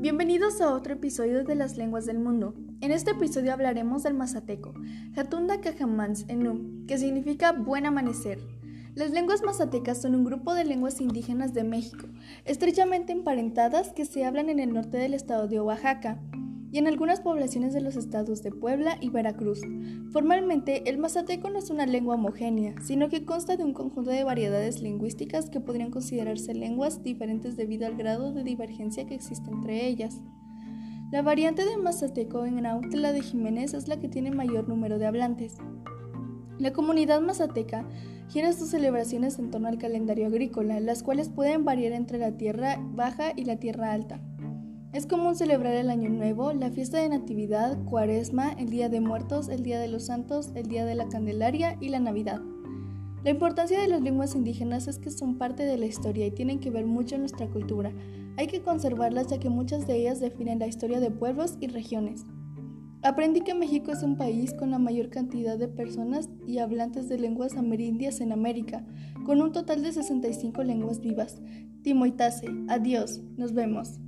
Bienvenidos a otro episodio de las lenguas del mundo. En este episodio hablaremos del mazateco, Hatunda Cajamans Enu, que significa buen amanecer. Las lenguas mazatecas son un grupo de lenguas indígenas de México, estrechamente emparentadas que se hablan en el norte del estado de Oaxaca y en algunas poblaciones de los estados de Puebla y Veracruz. Formalmente, el mazateco no es una lengua homogénea, sino que consta de un conjunto de variedades lingüísticas que podrían considerarse lenguas diferentes debido al grado de divergencia que existe entre ellas. La variante de mazateco en Nautla de Jiménez es la que tiene mayor número de hablantes. La comunidad mazateca gira sus celebraciones en torno al calendario agrícola, las cuales pueden variar entre la tierra baja y la tierra alta. Es común celebrar el Año Nuevo, la fiesta de Natividad, Cuaresma, el Día de Muertos, el Día de los Santos, el Día de la Candelaria y la Navidad. La importancia de las lenguas indígenas es que son parte de la historia y tienen que ver mucho en nuestra cultura. Hay que conservarlas ya que muchas de ellas definen la historia de pueblos y regiones. Aprendí que México es un país con la mayor cantidad de personas y hablantes de lenguas amerindias en América, con un total de 65 lenguas vivas. Timoitase, adiós, nos vemos.